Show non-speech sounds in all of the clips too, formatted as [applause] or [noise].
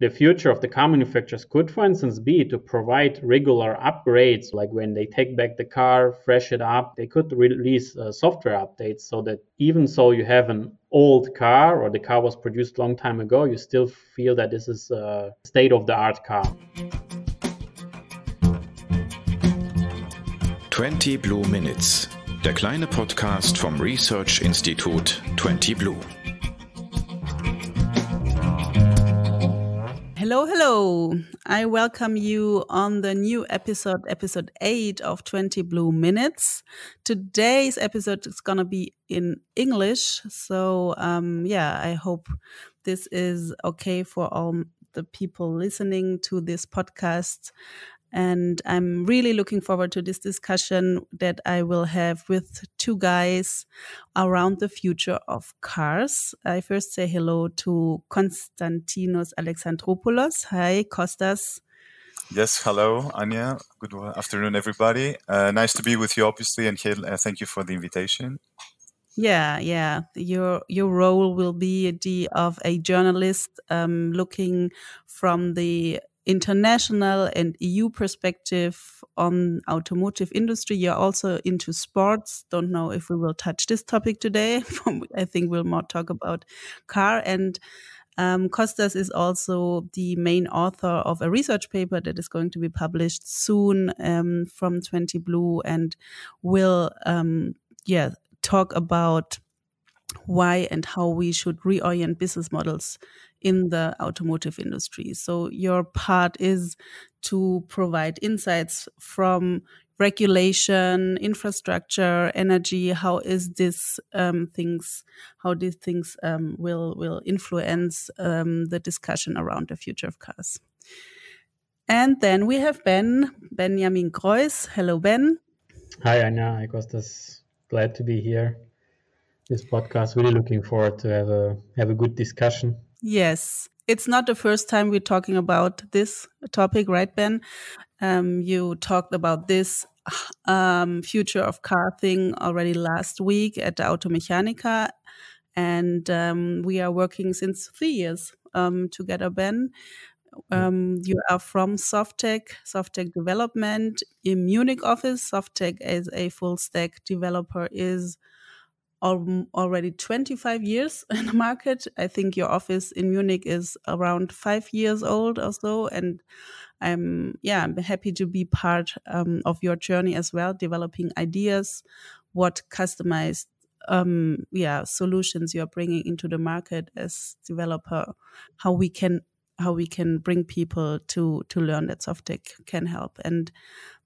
the future of the car manufacturers could, for instance, be to provide regular upgrades, like when they take back the car, fresh it up, they could release uh, software updates so that even so you have an old car or the car was produced long time ago, you still feel that this is a state of the art car. 20 Blue Minutes, der kleine Podcast vom Research Institut 20 Blue. Hello, hello. I welcome you on the new episode, episode 8 of 20 Blue Minutes. Today's episode is going to be in English. So, um, yeah, I hope this is okay for all the people listening to this podcast. And I'm really looking forward to this discussion that I will have with two guys around the future of cars. I first say hello to Konstantinos Alexandropoulos. Hi, Kostas. Yes, hello, Anja. Good afternoon, everybody. Uh, nice to be with you, obviously, and uh, thank you for the invitation. Yeah, yeah. Your your role will be the of a journalist um, looking from the international and EU perspective on automotive industry. You're also into sports. Don't know if we will touch this topic today. [laughs] I think we'll more talk about car and um, Kostas is also the main author of a research paper that is going to be published soon um, from 20 Blue and will, um, yeah, talk about why and how we should reorient business models in the automotive industry. So your part is to provide insights from regulation, infrastructure, energy. How is this um, things? How these things um, will will influence um, the discussion around the future of cars? And then we have Ben Benjamin Groiss. Hello, Ben. Hi, Anja. I Kostas. Glad to be here. This podcast. Really looking forward to have a have a good discussion. Yes. It's not the first time we're talking about this topic, right, Ben? Um, you talked about this um, future of car thing already last week at the Automechanika. And um, we are working since three years um, together, Ben. Um, you are from Softeq, Softeq Development in Munich office. Softeq as a full stack developer is already 25 years [laughs] in the market. I think your office in Munich is around five years old or so. And I'm, yeah, I'm happy to be part um, of your journey as well, developing ideas, what customized, um, yeah, solutions you're bringing into the market as developer, how we can how we can bring people to to learn that Softeq can help. And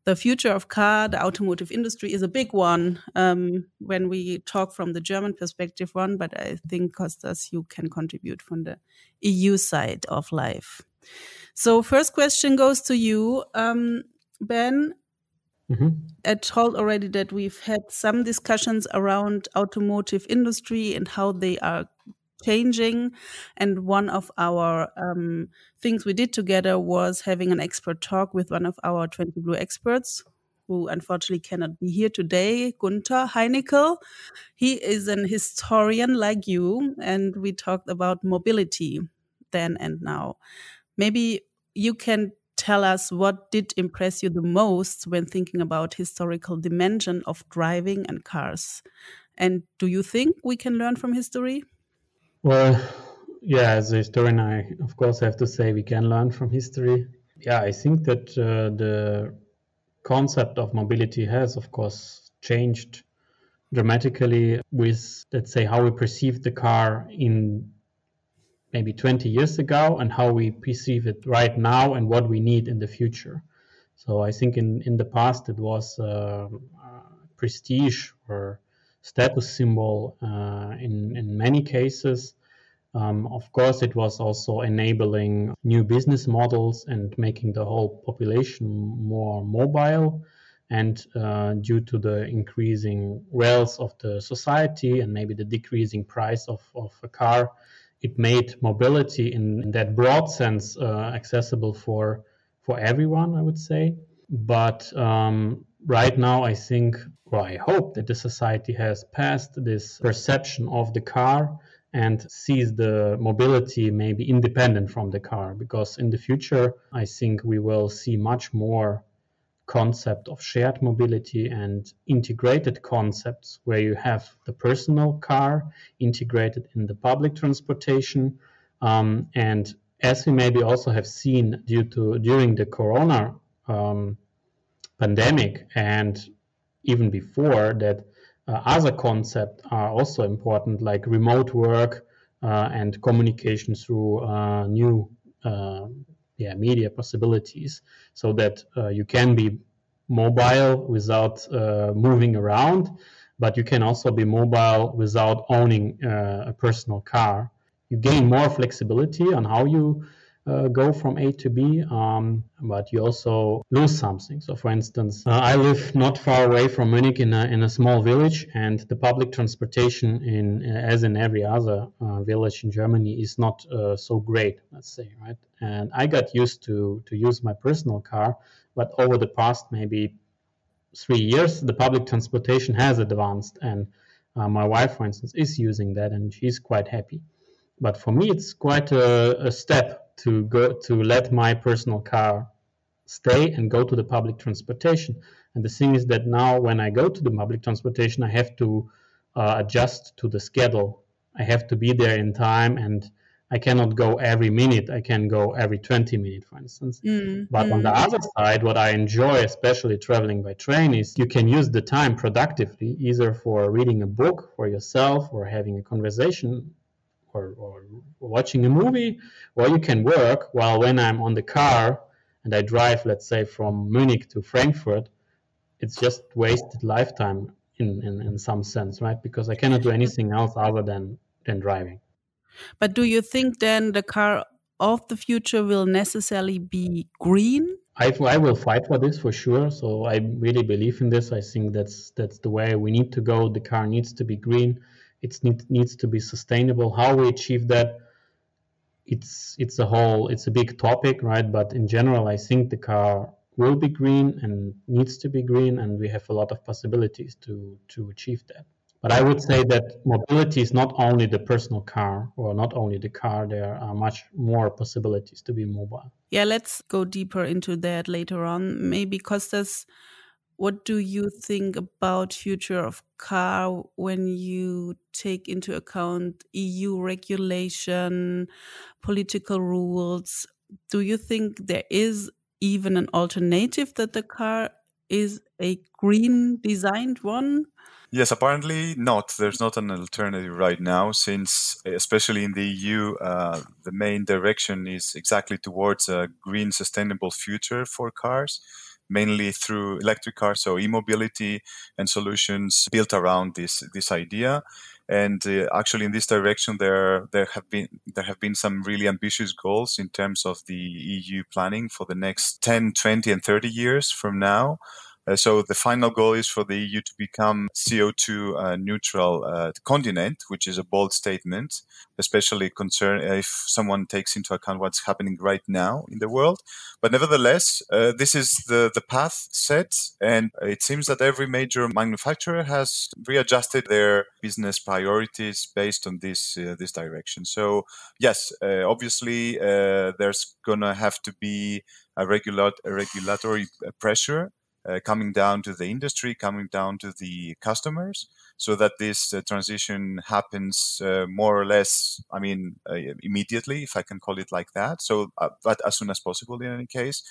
the future of car, the automotive industry is a big one um, when we talk from the German perspective one, but I think Kostas, you can contribute from the EU side of life. So first question goes to you, um, Ben. Mm -hmm. I told already that we've had some discussions around automotive industry and how they are changing. And one of our um, things we did together was having an expert talk with one of our 20 Blue experts who unfortunately cannot be here today, Gunther Heinickel. He is an historian like you, and we talked about mobility then and now. Maybe you can tell us what did impress you the most when thinking about historical dimension of driving and cars. And do you think we can learn from history? Well, yeah, as a historian, I of course have to say we can learn from history. Yeah, I think that uh, the concept of mobility has, of course, changed dramatically with, let's say, how we perceive the car in maybe 20 years ago and how we perceive it right now and what we need in the future. So I think in, in the past it was uh, prestige or status symbol uh, in, in many cases. Um, of course, it was also enabling new business models and making the whole population more mobile. And uh, due to the increasing wealth of the society and maybe the decreasing price of, of a car, it made mobility in, in that broad sense uh, accessible for for everyone, I would say. But um, right now, I think, or I hope that the society has passed this perception of the car and sees the mobility maybe independent from the car because in the future i think we will see much more concept of shared mobility and integrated concepts where you have the personal car integrated in the public transportation um, and as we maybe also have seen due to during the corona um, pandemic and even before that uh, other concepts are also important, like remote work uh, and communication through uh, new yeah, media possibilities, so that you can be mobile without moving around, but you can also be mobile without owning a personal car. You gain more flexibility on how you uh, go from A to B, um, but you also lose something. So, for instance, uh, I live not far away from Munich in a, in a small village, and the public transportation, in as in every other uh, village in Germany, is not uh, so great. Let's say, right? And I got used to to use my personal car, but over the past maybe three years, the public transportation has advanced, and uh, my wife, for instance, is using that, and she's quite happy. But for me, it's quite a, a step to go to let my personal car stay and go to the public transportation. And the thing is that now when I go to the public transportation, I have to uh, adjust to the schedule. I have to be there in time and I cannot go every minute. I can go every 20 minutes, for instance. Mm, but mm. on the other side, what I enjoy, especially traveling by train, is you can use the time productively, either for reading a book for yourself or having a conversation or, or watching a movie, or you can work while when I'm on the car and I drive, let's say, from Munich to Frankfurt, it's just wasted lifetime in, in, in some sense, right? Because I cannot do anything else other than, than driving. But do you think then the car of the future will necessarily be green? I, I will fight for this for sure. So I really believe in this. I think that's that's the way we need to go. The car needs to be green it need, needs to be sustainable. How we achieve that, it's it's a whole it's a big topic, right? But in general, I think the car will be green and needs to be green, and we have a lot of possibilities to to achieve that. But I would say that mobility is not only the personal car or not only the car. There are much more possibilities to be mobile. Yeah, let's go deeper into that later on. Maybe Kostas what do you think about future of car when you take into account EU regulation, political rules? Do you think there is even an alternative that the car is a green designed one? Yes, apparently not. There's not an alternative right now, since especially in the EU, uh, the main direction is exactly towards a green, sustainable future for cars mainly through electric cars, so e-mobility and solutions built around this this idea. And uh, actually, in this direction, there there have been there have been some really ambitious goals in terms of the EU planning for the next 10, 20, and 30 years from now. Uh, so the final goal is for the EU to become CO2 uh, neutral uh, continent, which is a bold statement, especially concern if someone takes into account what's happening right now in the world. But nevertheless, this is the, the path set, and it seems that every major manufacturer has readjusted their business priorities based on this this direction. So yes, obviously there's gonna have to be a, regular, a regulatory pressure uh, coming down to the industry, coming down to the customers, so that this uh, transition happens uh, more or less, I mean, uh, immediately, if I can call it like that. So, uh, but as soon as possible in any case.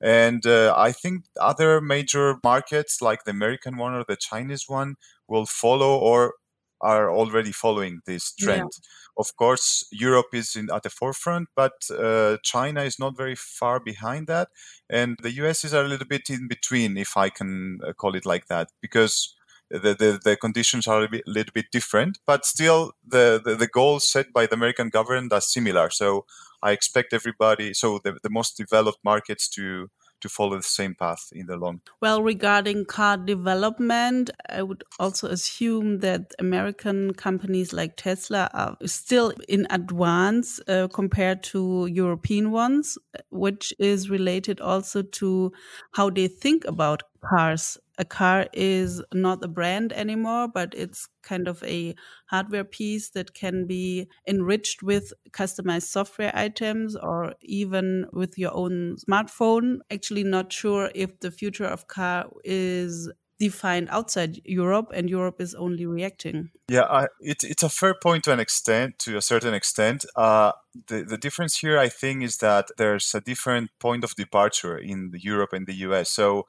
And uh, I think other major markets like the American one or the Chinese one will follow or are already following this trend. Yeah. Of course, Europe is in, at the forefront, but uh, China is not very far behind that, and the US is a little bit in between, if I can uh, call it like that, because the, the, the conditions are a bit, little bit different, but still the, the, the goals set by the American government are similar. So I expect everybody, so the, the most developed markets to to follow the same path in the long term. Well, regarding car development, I would also assume that American companies like Tesla are still in advance uh, compared to European ones, which is related also to how they think about cars. A car is not a brand anymore, but it's kind of a hardware piece that can be enriched with customized software items or even with your own smartphone. Actually, not sure if the future of car is defined outside Europe, and Europe is only reacting. Yeah, I, it, it's a fair point to an extent, to a certain extent. Uh, the the difference here, I think, is that there's a different point of departure in Europe and the US. So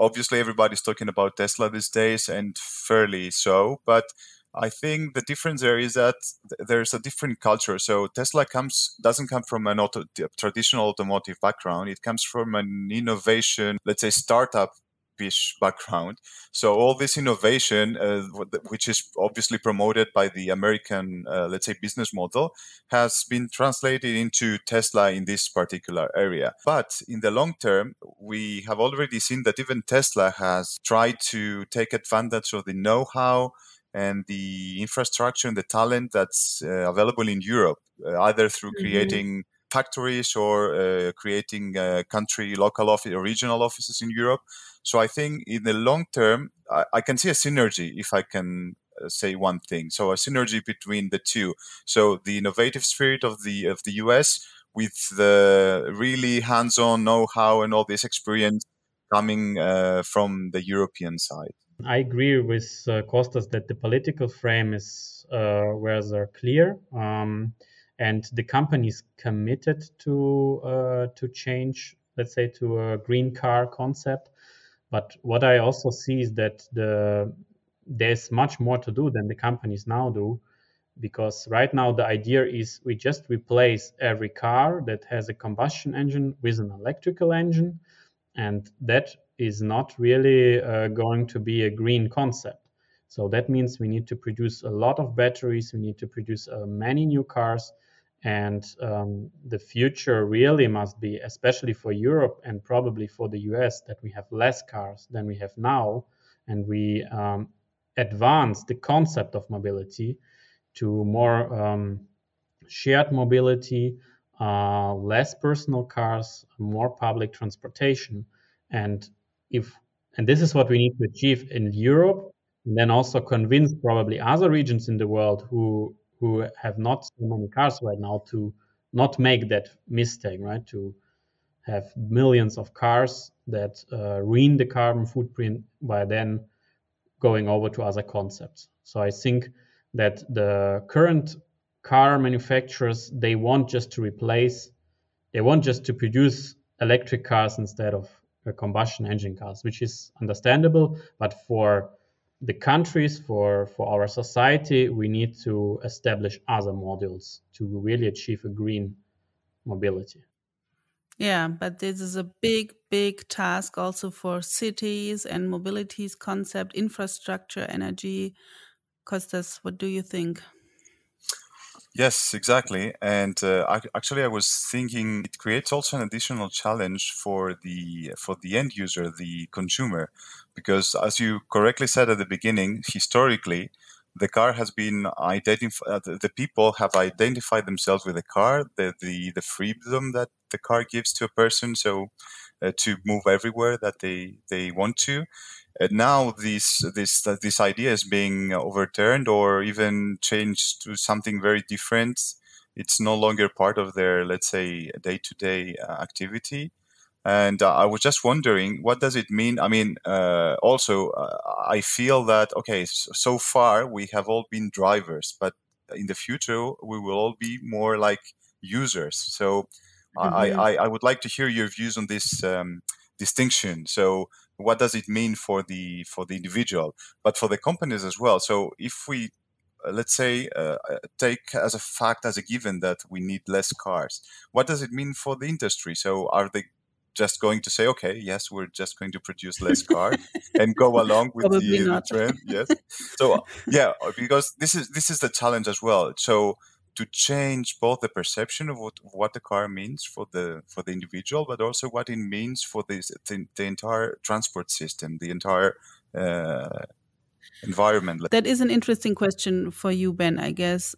obviously, everybody's talking about Tesla these days, and fairly so, but I think the difference there is that there's a different culture. So Tesla comes doesn't come from an auto, traditional automotive background. It comes from an innovation, let's say, startup background. So all this innovation, uh, which is obviously promoted by the American, uh, let's say, business model, has been translated into Tesla in this particular area. But in the long term, we have already seen that even Tesla has tried to take advantage of the know-how and the infrastructure and the talent that's uh, available in Europe, uh, either through mm-hmm. creating factories or uh, creating uh, country local office or regional offices in Europe. So I think in the long term, I, I can see a synergy if I can uh, say one thing. So a synergy between the two. So the innovative spirit of the of the US with the really hands-on know-how and all this experience coming uh, from the European side. I agree with uh, Kostas that the political frame is uh, where clear. Um, and the company is committed to uh, to change, let's say, to a green car concept. But what I also see is that the there's much more to do than the companies now do, because right now the idea is we just replace every car that has a combustion engine with an electrical engine, and that is not really uh, going to be a green concept. So that means we need to produce a lot of batteries, we need to produce uh, many new cars, and um, the future really must be, especially for Europe and probably for the US, that we have less cars than we have now. And we um, advance the concept of mobility to more um, shared mobility, uh, less personal cars, more public transportation. And if and this is what we need to achieve in Europe, and then also convince probably other regions in the world who who have not so many cars right now to not make that mistake, right? To have millions of cars that uh, ruin the carbon footprint by then going over to other concepts. So I think that the current car manufacturers they want just to replace, they want just to produce electric cars instead of combustion engine cars, which is understandable. But for the countries, for, for our society, we need to establish other modules to really achieve a green mobility. Yeah, but this is a big, big task also for cities and mobilities concept, infrastructure, energy. Kostas, what do you think? Yes, exactly. And uh, I, actually, I was thinking it creates also an additional challenge for the for the end user, the consumer, because as you correctly said at the beginning, historically, the car has been identified. Uh, the, people have identified themselves with the car, the, the the freedom that the car gives to a person, so uh, to move everywhere that they they want to. And now this this this idea is being overturned or even changed to something very different. It's no longer part of their let's say day to day activity. And uh, I was just wondering, what does it mean? I mean, uh, also, uh, I feel that okay, so, so, far we have all been drivers, but in the future we will all be more like users. So, mm-hmm. I, I, I would like to hear your views on this um, distinction. So, what does it mean for the for the individual but for the companies as well so if we uh, let's say uh, uh, take as a fact as a given that we need less cars what does it mean for the industry so are they just going to say okay yes we're just going to produce less car and go along [laughs] with the, the trend yes so yeah because this is this is the challenge as well so to change both the perception of what, what the car means for the for the individual, but also what it means for this, the, the entire transport system, the entire. Uh, environment. That is an interesting question for you, Ben, I guess.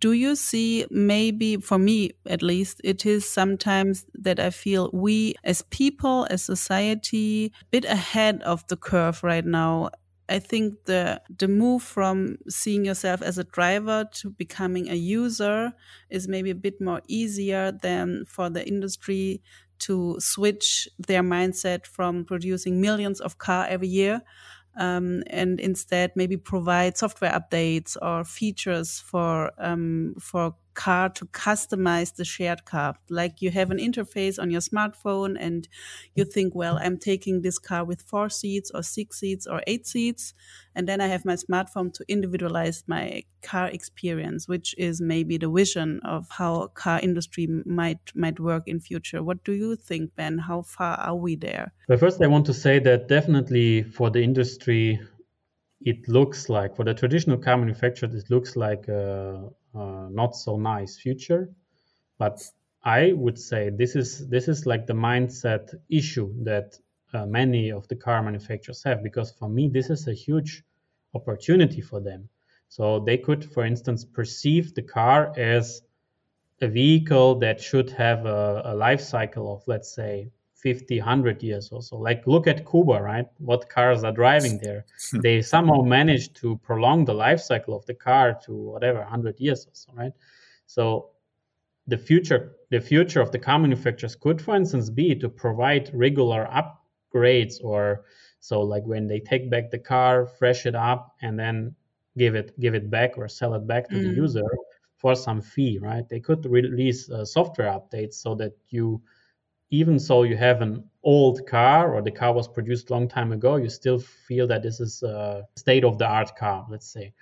Do you see maybe, for me at least, it is sometimes that I feel we as people, as society, a bit ahead of the curve right now. I think the the move from seeing yourself as a driver to becoming a user is maybe a bit more easier than for the industry to switch their mindset from producing millions of car every year um, and instead maybe provide software updates or features for um, for car to customize the shared car. Like you have an interface on your smartphone and you think, well, I'm taking this car with four seats or six seats or eight seats. And then I have my smartphone to individualize my car experience, which is maybe the vision of how car industry might might work in future. What do you think, Ben? How far are we there? Well, first I want to say that definitely for the industry, it looks like for the traditional car manufacturer it looks like uh, uh, not so nice future. But I would say this is this is like the mindset issue that uh, many of the car manufacturers have because for me this is a huge opportunity for them. So they could, for instance, perceive the car as a vehicle that should have a, a life cycle of let's say 50 100 years or so. Like look at cuba right? What cars are driving [laughs] there. They somehow managed to prolong the life cycle of the car to whatever 100 years or so right? So the future the future of the car manufacturers could for instance be to provide regular upgrades or so like when they take back the car fresh it up and then give it give it back or sell it back to mm. the user for some fee right? They could release uh, software updates so that you even so you have an old car or the car was produced long time ago, you still feel that this is a state of the art car, let's say.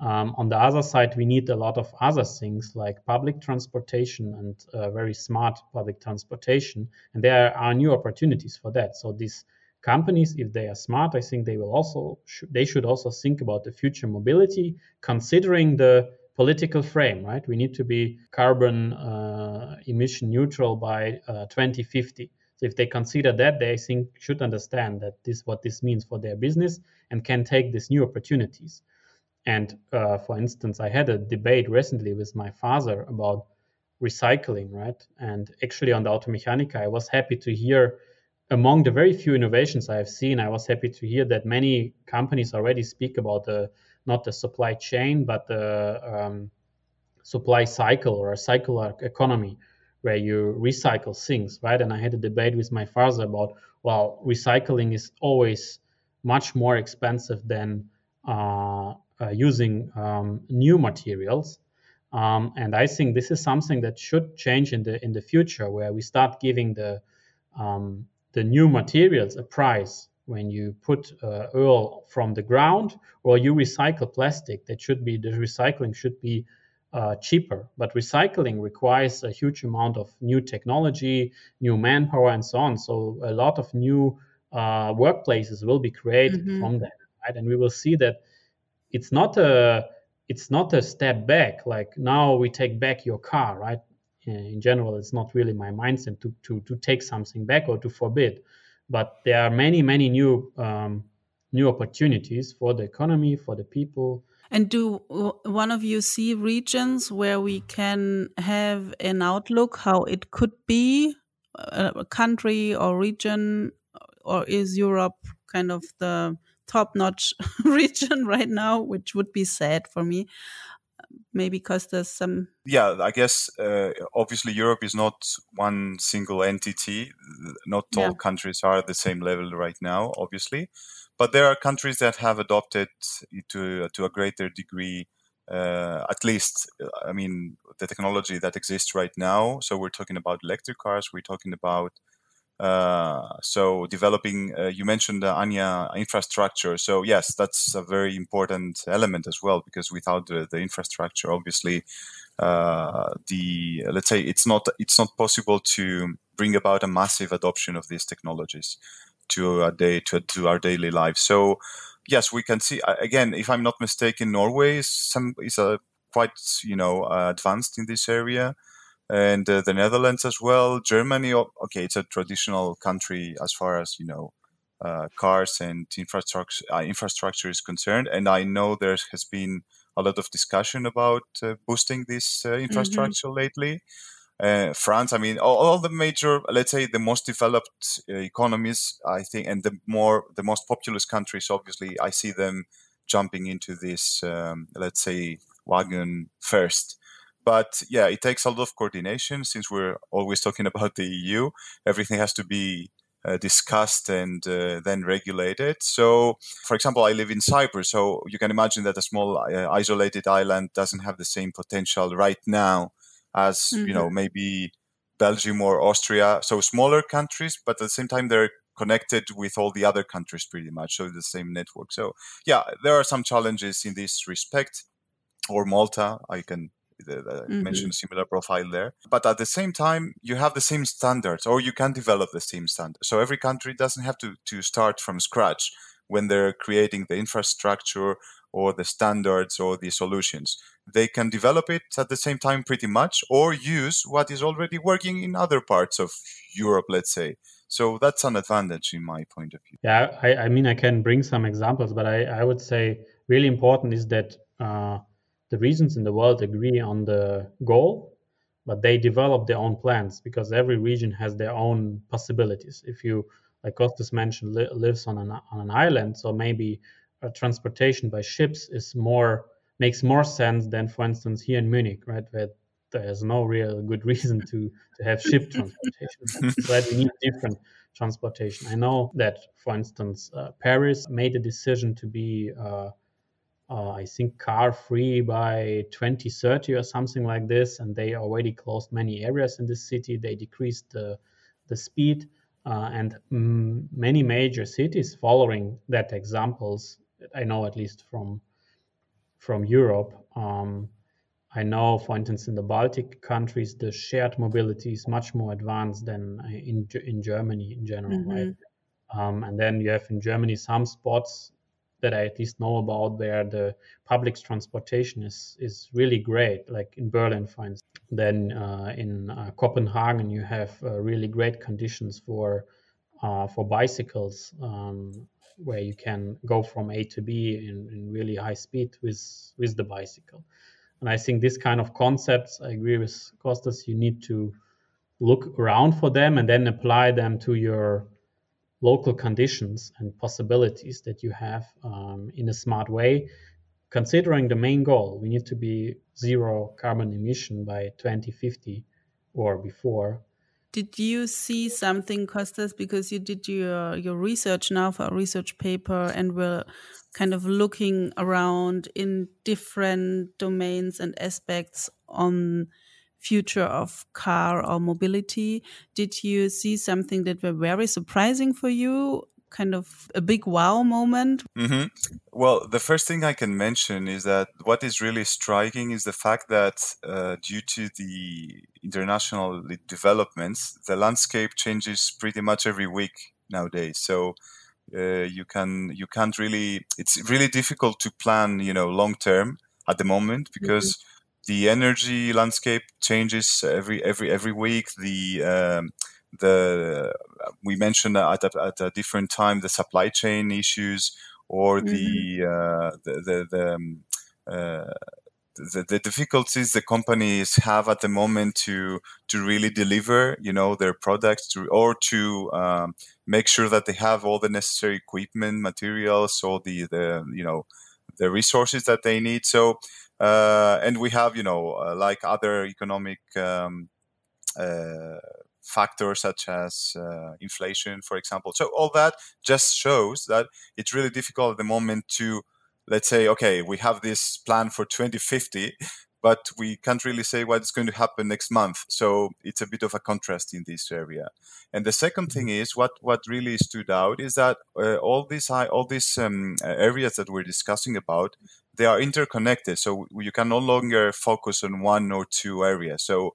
Um, on the other side, we need a lot of other things like public transportation and uh, very smart public transportation. And there are new opportunities for that. So these companies, if they are smart, I think they will also sh- they should also think about the future mobility, considering the political frame, right? We need to be carbon uh, emission neutral by uh, 2050. So if they consider that, they think should understand that this what this means for their business and can take these new opportunities. And uh, for instance, I had a debate recently with my father about recycling, right? And actually, on the Automechanika, I was happy to hear among the very few innovations I have seen, I was happy to hear that many companies already speak about the not the supply chain, but the um, supply cycle or a circular economy where you recycle things, right? And I had a debate with my father about, well, recycling is always much more expensive than uh, uh, using um, new materials. Um, and I think this is something that should change in the in the future, where we start giving the um, the new materials a price when you put uh, oil from the ground or you recycle plastic that should be the recycling should be uh, cheaper. But recycling requires a huge amount of new technology new manpower and so on. So a lot of new uh, workplaces will be created mm-hmm. from that right? And we will see that it's not a it's not a step back. Like now we take back your car right? In general it's not really my mindset to to, to take something back or to forbid but there are many many new um, new opportunities for the economy for the people. And do one of you see regions where we can have an outlook how it could be a country or region or is europe kind of the top notch [laughs] region right now which would be sad for me maybe because there's some yeah i guess uh, obviously europe is not one single entity. Not all yeah. countries are at the same level right now obviously. But there are countries that have adopted to to a greater degree uh, at least i mean the technology that exists right now. So we're talking about electric cars we're talking about so developing, uh, you mentioned the Anja infrastructure. So yes, that's a very important element as well, because without the, the infrastructure, obviously, uh, the let's say it's not it's not possible to bring about a massive adoption of these technologies to a day to, to our daily life. So yes, we can see again. If I'm not mistaken, Norway is some is a quite you know advanced in this area and uh, the Netherlands as well. Germany, okay, it's a traditional country as far as you know uh, cars and infrastructure uh, infrastructure is concerned. And I know there has been a lot of discussion about uh, boosting this uh, mm-hmm. infrastructure mm-hmm. lately. Uh, France, I mean, all, all, the major, let's say, the most developed uh, economies, I think, and the more the most populous countries, obviously, I see them jumping into this, um, let's say, wagon first. But yeah, it takes a lot of coordination since we're always talking about the EU. Everything has to be uh, discussed and uh, then regulated. So, for example, I live in Cyprus, so you can imagine that a small uh, isolated island doesn't have the same potential right now as mm-hmm. you know mm-hmm. maybe Belgium or Austria. So smaller countries, but at the same time they're connected with all the other countries pretty much, so the same network. So yeah, there are some challenges in this respect. Or Malta, I can mm-hmm. mention a similar profile there. But at the same time, you have the same standards, or you can develop the same standard. So every country doesn't have to, to start from scratch when they're creating the infrastructure or the standards or the solutions. They can develop it at the same time pretty much or use what is already working in other parts of Europe, let's say. So that's an advantage in my point of view. Yeah, I, I mean, I can bring some examples, but I, I would say really important is that uh, the regions in the world agree on the goal, but they develop their own plans because every region has their own possibilities. If you, like Kostas mentioned, li- lives on an on an island, so maybe transportation by ships is more makes more sense than, for instance, here in Munich, right, where there's no real good [laughs] reason to to have ship transportation. [laughs] so we need different transportation. I know that, for instance, uh, Paris made a decision to be uh, uh, I think car free by 2030 or something like this. And they already closed many areas in the city. They decreased the, the speed. Uh, and mm, many major cities following that examples, I know at least from from Europe. Um, I know, for instance, in the Baltic countries, the shared mobility is much more advanced than in in Germany in general, mm-hmm. right? Um, and then you have in Germany some spots that I at least know about where the public transportation is is really great, like in Berlin, for instance. Then uh, in uh, Copenhagen, you have uh, really great conditions for uh, for bicycles, um, where you can go from A to B in, in really high speed with with the bicycle. And I think this kind of concepts, I agree with Kostas, you need to look around for them and then apply them to your local conditions and possibilities that you have um, in a smart way. Considering the main goal, we need to be zero carbon emission by 2050 or before. Did you see something, Kostas because you did your, your research now for a research paper and were kind of looking around in different domains and aspects on future of car or mobility. Did you see something that were very surprising for you? Kind of a big wow moment? Mm -hmm. Well, the first thing I can mention is that what is really striking is the fact that uh, due to the international developments, the landscape changes pretty much every week nowadays. So uh, you can you can't really it's really difficult to plan you know long term at the moment because mm -hmm the energy landscape changes every every every week. The um, the we mentioned at a, at a different time the supply chain issues or mm-hmm. the, uh, the, the the um, uh, the, the, difficulties the companies have at the moment to to really deliver you know their products to or to um, make sure that they have all the necessary equipment materials or the the you know the resources that they need so uh, and we have, you know, uh, like other economic um, uh, factors such as uh, inflation, for example. So all that just shows that it's really difficult at the moment to, let's say, okay, we have this plan for 2050, but we can't really say what's going to happen next month. So it's a bit of a contrast in this area. And the second thing is what what really stood out is that uh, all these all these um, areas that we're discussing about they are interconnected. So you can no longer focus on one or two areas. So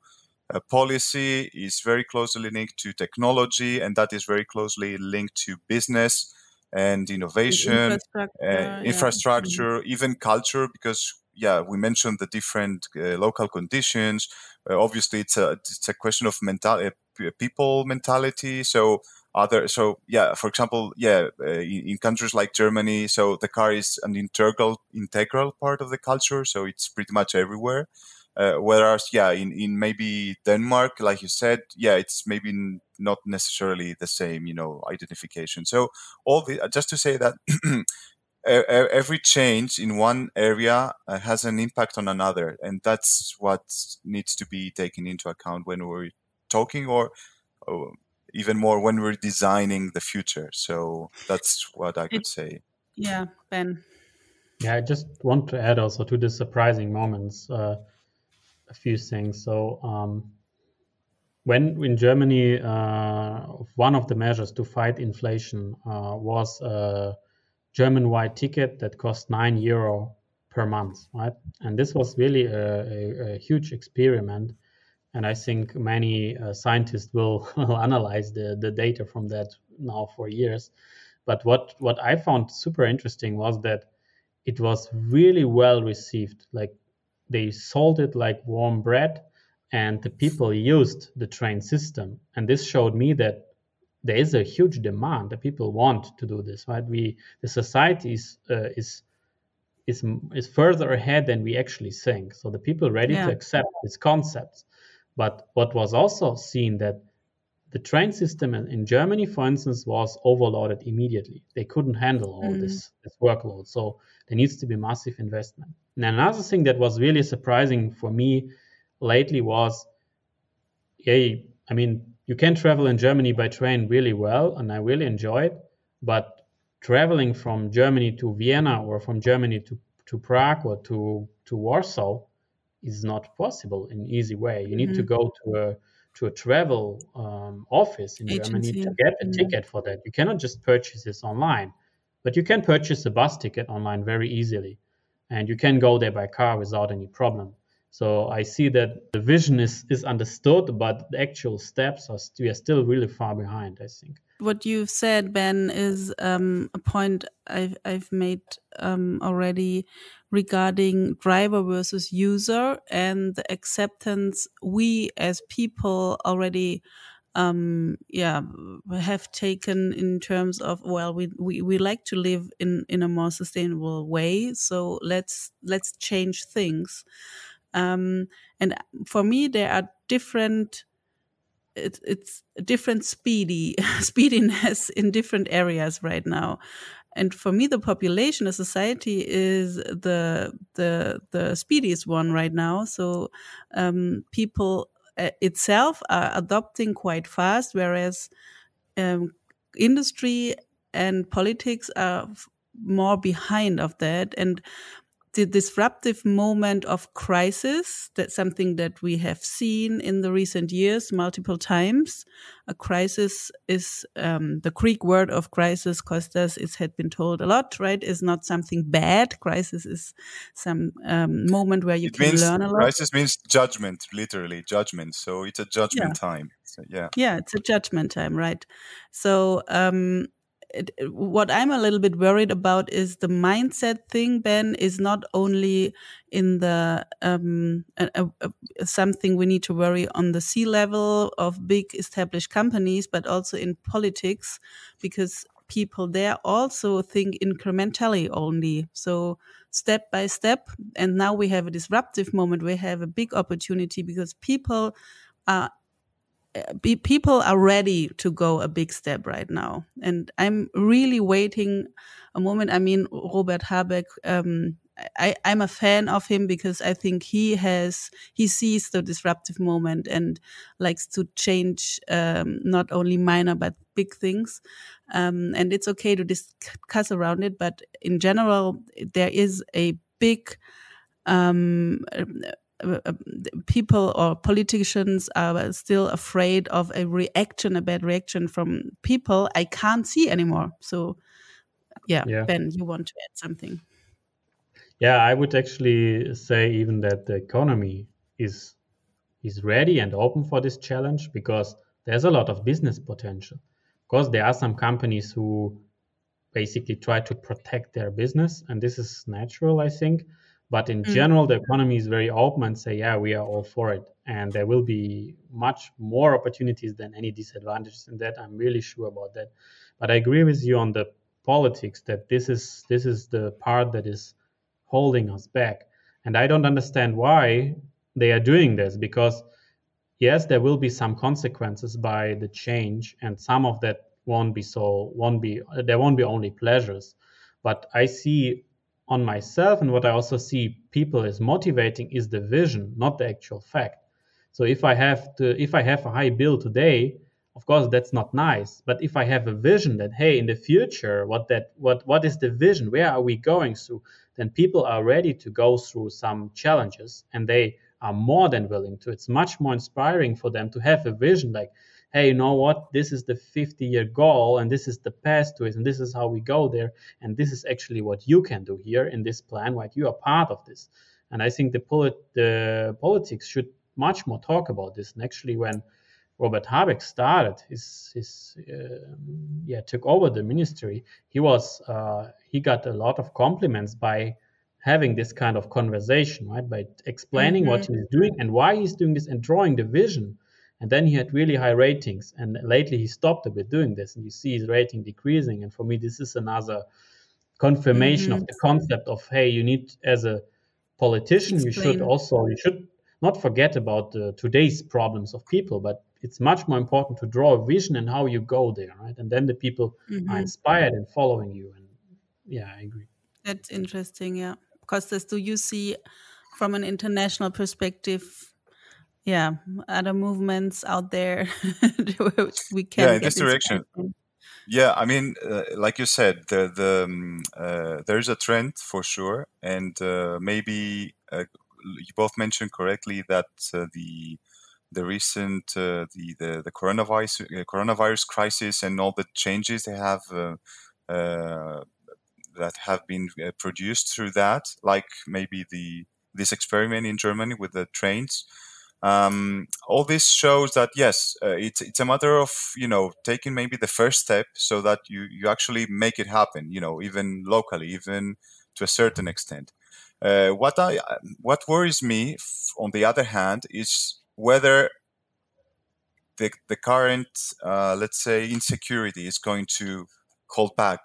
uh, policy is very closely linked to technology, and that is very closely linked to business and innovation, infrastructure, uh, infrastructure yeah. even culture, because yeah, we mentioned the different uh, local conditions. Uh, obviously, it's a it's a question of mental uh, people mentality. So other so yeah for example yeah uh, in, in, countries like germany so the car is an integral integral part of the culture so it's pretty much everywhere uh, whereas yeah in, in maybe denmark like you said yeah it's maybe not necessarily the same you know identification so all the just to say that [clears throat] every change in one area uh, has an impact on another and that's what needs to be taken into account when we're talking or, or even more when we're designing the future. So that's what I could say. Yeah, Ben. Yeah, I just want to add also to the surprising moments uh, a few things. So um, when in Germany, uh, one of the measures to fight inflation uh, was a German-wide ticket that cost nine euro per month, right? And this was really a, a, a huge experiment and I think many uh, scientists [laughs] will analyze the, the data from that now for years. But what what I found super interesting was that it was really well received. Like they sold it like warm bread, and the people used the train system. And this showed me that there is a huge demand. that people want to do this. Right? We the society is uh, is is is further ahead than we actually think. So the people ready yeah. to accept these concepts but what was also seen that the train system in, Germany, for instance, was overloaded immediately. They couldn't handle all mm. this, this workload. So there needs to be massive investment. And another thing that was really surprising for me lately was, yeah, I mean, you can travel in Germany by train really well, and I really enjoy it. But traveling from Germany to Vienna or from Germany to, to Prague or to, to Warsaw is not possible in easy way. You need mm-hmm. to go to a to a travel um, office in Agency. Germany to get a mm-hmm. ticket for that. You cannot just purchase this online, but you can purchase a bus ticket online very easily, and you can go there by car without any problem. So I see that the vision is is understood, but the actual steps are we are still really far behind. I think what you've said, Ben, is um, a point I've I've made um, already regarding driver versus user and the acceptance we as people already um yeah have taken in terms of well we, we we like to live in in a more sustainable way so let's let's change things um and for me there are different it's it's different speedy [laughs] speediness in different areas right now. And for me the population the society is the the the speediest one right now. So um, people uh, itself are adopting quite fast whereas um, industry and politics are more behind of that. And the disruptive moment of crisis that's something that we have seen in the recent years multiple times. A crisis is um, the greek word of crisis Kostas it had been told a lot right? Is not something bad. Crisis is some um, moment where you it can means, learn a lot. crisis means judgment literally judgment. So it's a judgment yeah. time. So, yeah. Yeah it's a judgment time right? So um, it, what I'm a little bit worried about is the mindset thing, Ben, is not only in the um, a, a, something we need to worry on the C level of big established companies, but also in politics, because people there also think incrementally only. So step by step. And now we have a disruptive moment. We have a big opportunity because people are people are ready to go a big step right now. And I'm really waiting a moment. I mean, Robert Habeck, um, I, am a fan of him because I think he has he sees the disruptive moment and likes to change um, not only minor but big things. Um, and it's okay to discuss around it, but in general, there is a big um, uh, uh, people or politicians are still afraid of a reaction, a bad reaction from people, I can't see anymore. So, yeah, yeah, Ben, you want to add something? Yeah, I would actually say even that the economy is is ready and open for this challenge because there's a lot of business potential. Of course, there are some companies who basically try to protect their business, and this is natural, I think But in mm. general, the economy is very open and say, yeah, we are all for it. And there will be much more opportunities than any disadvantages in that. I'm really sure about that. But I agree with you on the politics that this is this is the part that is holding us back. And I don't understand why they are doing this because yes, there will be some consequences by the change, and some of that won't be so won't be there won't be only pleasures. But I see on myself and what i also see people is motivating is the vision not the actual fact. So if i have to if i have a high bill today of course that's not nice. But if i have a vision that hey in the future what that what what is the vision? Where are we going through? Then people are ready to go through some challenges and they are more than willing to. It's much more inspiring for them to have a vision like hey, you know what? This is the 50 year goal, and this is the path to it, and this is how we go there. And this is actually what you can do here in this plan, right? You are part of this. And I think the, polit- the politics should much more talk about this. And actually, when Robert Habeck started his, his uh, yeah, took over the ministry, he was uh, he got a lot of compliments by having this kind of conversation, right? By explaining mm-hmm. what he's doing and why he's doing this and drawing the vision and then he had really high ratings. And lately he stopped a bit doing this. And you see his rating decreasing. And for me, this is another confirmation mm-hmm. of the concept of, hey, you need, as a politician, Explain. you should also, you should not forget about the, today's problems of people, but it's much more important to draw a vision and how you go there, right? And then the people mm-hmm. are inspired and following you. And yeah, I agree. That's interesting. Yeah. Because do you see from an international perspective yeah other movements out there [laughs] we can yeah in this direction yeah i mean uh, like you said the the um, uh, there's a trend for sure and uh, maybe uh, you both mentioned correctly that uh, the the recent uh, the, the the coronavirus coronavirus crisis and all the changes they have that have been produced through that like maybe the this experiment in Germany with the trains um, all this shows that yes, uh, it's it's a matter of you know taking maybe the first step so that you you actually make it happen. You know, even locally, even to a certain extent. Uh, what I what worries me, on the other hand, is whether the the current uh, let's say insecurity is going to hold back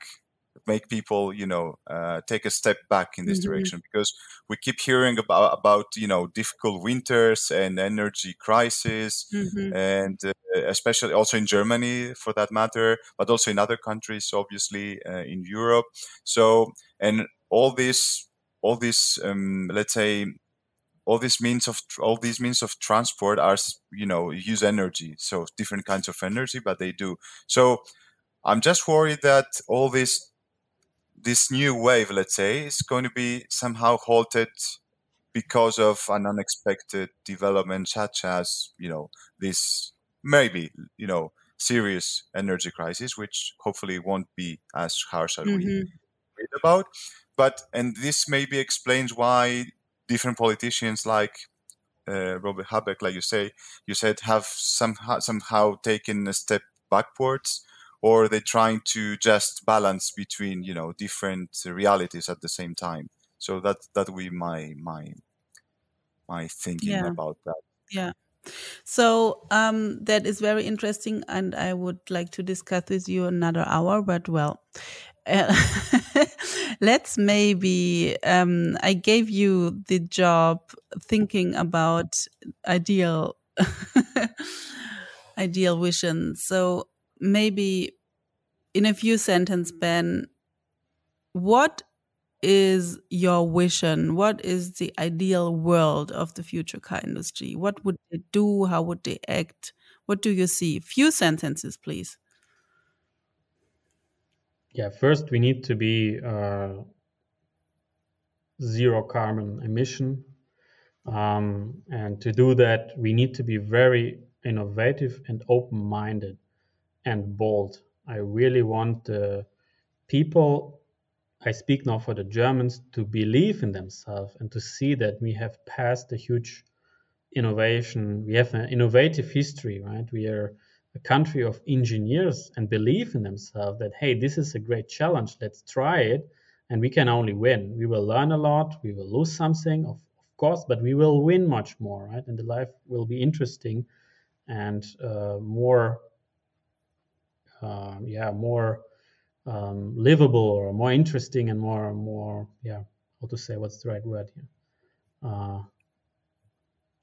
make people you know uh, take a step back in this mm-hmm. direction because we keep hearing about about you know difficult winters and energy crisis mm-hmm. and uh, especially also in Germany for that matter but also in other countries obviously uh, in Europe so and all this all this um, let's say all these means of all these means of transport are you know use energy so different kinds of energy but they do so i'm just worried that all this this new wave, let's say, is going to be somehow halted because of an unexpected development, such as you know this maybe you know serious energy crisis, which hopefully won't be as harsh as mm-hmm. we read about. But and this maybe explains why different politicians like uh, Robert Habeck, like you say, you said, have somehow somehow taken a step backwards or they're trying to just balance between you know different realities at the same time? So that that would be my my my thinking yeah. about that. Yeah. So um, that is very interesting and i would like to discuss with you another hour but well uh, [laughs] let's maybe um, i gave you the job thinking about ideal [laughs] ideal vision. So maybe in a few sentences, Ben, what is your vision? What is the ideal world of the future car industry? What would they do? How would they act? What do you see? Few sentences, please. Yeah, first we need to be uh, zero carbon emission. Um, and to do that, we need to be very innovative and open minded and bold. I really want the people, I speak now for the Germans, to believe in themselves and to see that we have passed a huge innovation. We have an innovative history, right? We are a country of engineers and believe in themselves that, hey, this is a great challenge, let's try it. and we can only win. We will learn a lot, we will lose something, of, of course, but we will win much more, right? And the life will be interesting and uh, more, uh, yeah, more um, livable or more interesting and more, more, yeah, how to say what's the right word here? Uh,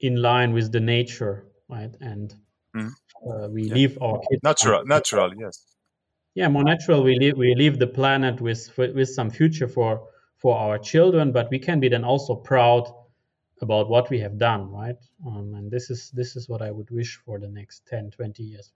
in line with the nature, right? And mm. we yeah. leave our kids natural, natural, yes yeah more natural we leave we leave the planet with with some future for for our children but we can be then also proud about what we have done right um, and this is this is what i would wish for the next 10 20 years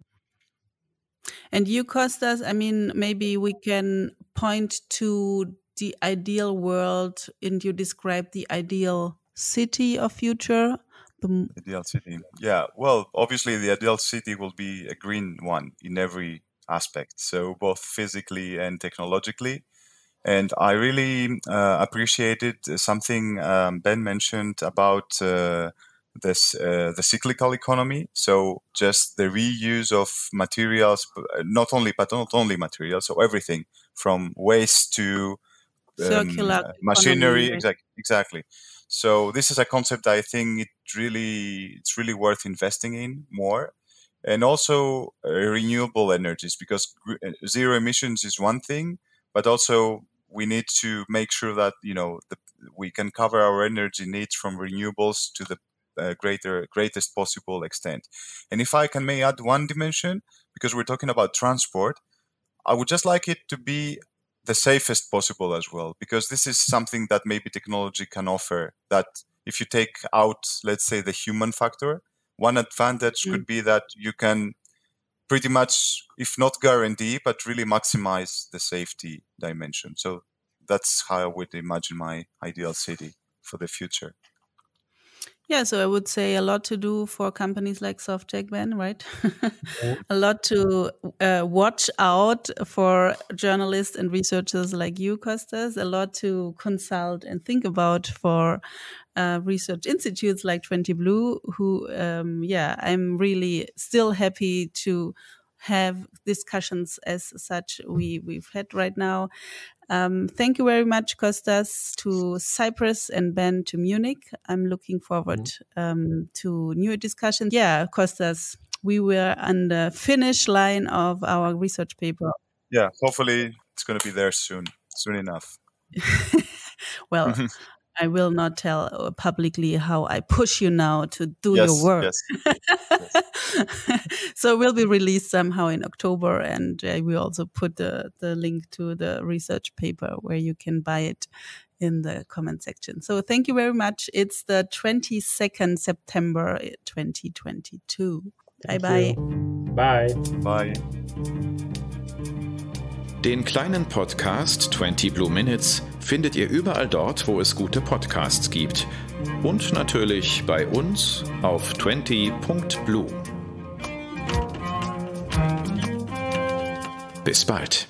and you Kostas i mean maybe we can point to the ideal world and you describe the ideal city of future. The ideal city. Yeah well obviously the ideal city will be a green one in every aspect, so both physically and technologically. And I really uh, appreciated something um, Ben mentioned about uh, this uh, the cyclical economy. So just the reuse of materials, not only but not only materials, so everything from waste to um, machinery. Exactly, exactly. So this is a concept I think it really it's really worth investing in more and also uh, renewable energies because uh, zero emissions is one thing but also we need to make sure that you know the, we can cover our energy needs from renewables to the uh, greater greatest possible extent and if i can may add one dimension because we're talking about transport i would just like it to be the safest possible as well because this is something that maybe technology can offer that if you take out let's say the human factor one advantage mm. could be that you can pretty much, if not guarantee, but really maximize the safety dimension. So that's how I would imagine my ideal city for the future. Yeah, so I would say a lot to do for companies like Softeq, Ben, right? [laughs] a lot to uh, watch out for journalists and researchers like you, Kostas. A lot to consult and think about for uh, research institutes like 20 Blue, who, um, yeah, I'm really still happy to have discussions as such we we've had right now. Um, thank you very much, Kostas, to Cyprus and Ben to Munich. I'm looking forward mm-hmm. um, to new discussions. Yeah, Kostas, we were on the finish line of our research paper. Yeah, hopefully it's going to be there soon, soon enough. [laughs] well, I will not tell uh, publicly how I push you now to do yes, your work. Yes. yes. [laughs] so it will be released somehow in October, and uh, we also put the the link to the research paper where you can buy it in the comment section. So thank you very much. It's the 22nd September 2022. Bye bye. Bye. Bye. Den kleinen Podcast 20 Blue Minutes findet ihr überall dort, wo es gute Podcasts gibt. Und natürlich bei uns auf 20.blue. Bis bald.